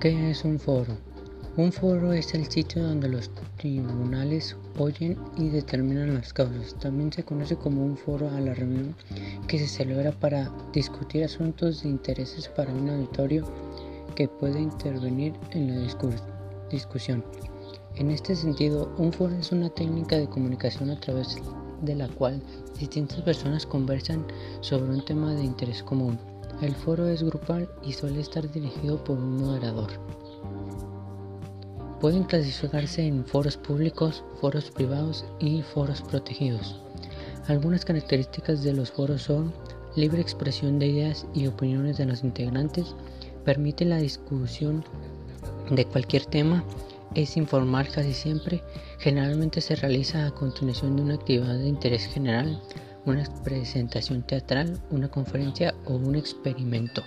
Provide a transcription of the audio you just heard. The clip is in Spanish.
¿Qué es un foro? Un foro es el sitio donde los tribunales oyen y determinan las causas. También se conoce como un foro a la reunión que se celebra para discutir asuntos de intereses para un auditorio que puede intervenir en la discusión. En este sentido, un foro es una técnica de comunicación a través de la cual distintas personas conversan sobre un tema de interés común. El foro es grupal y suele estar dirigido por un moderador. Pueden clasificarse en foros públicos, foros privados y foros protegidos. Algunas características de los foros son libre expresión de ideas y opiniones de los integrantes, permite la discusión de cualquier tema, es informar casi siempre, generalmente se realiza a continuación de una actividad de interés general, una presentación teatral, una conferencia o un experimento.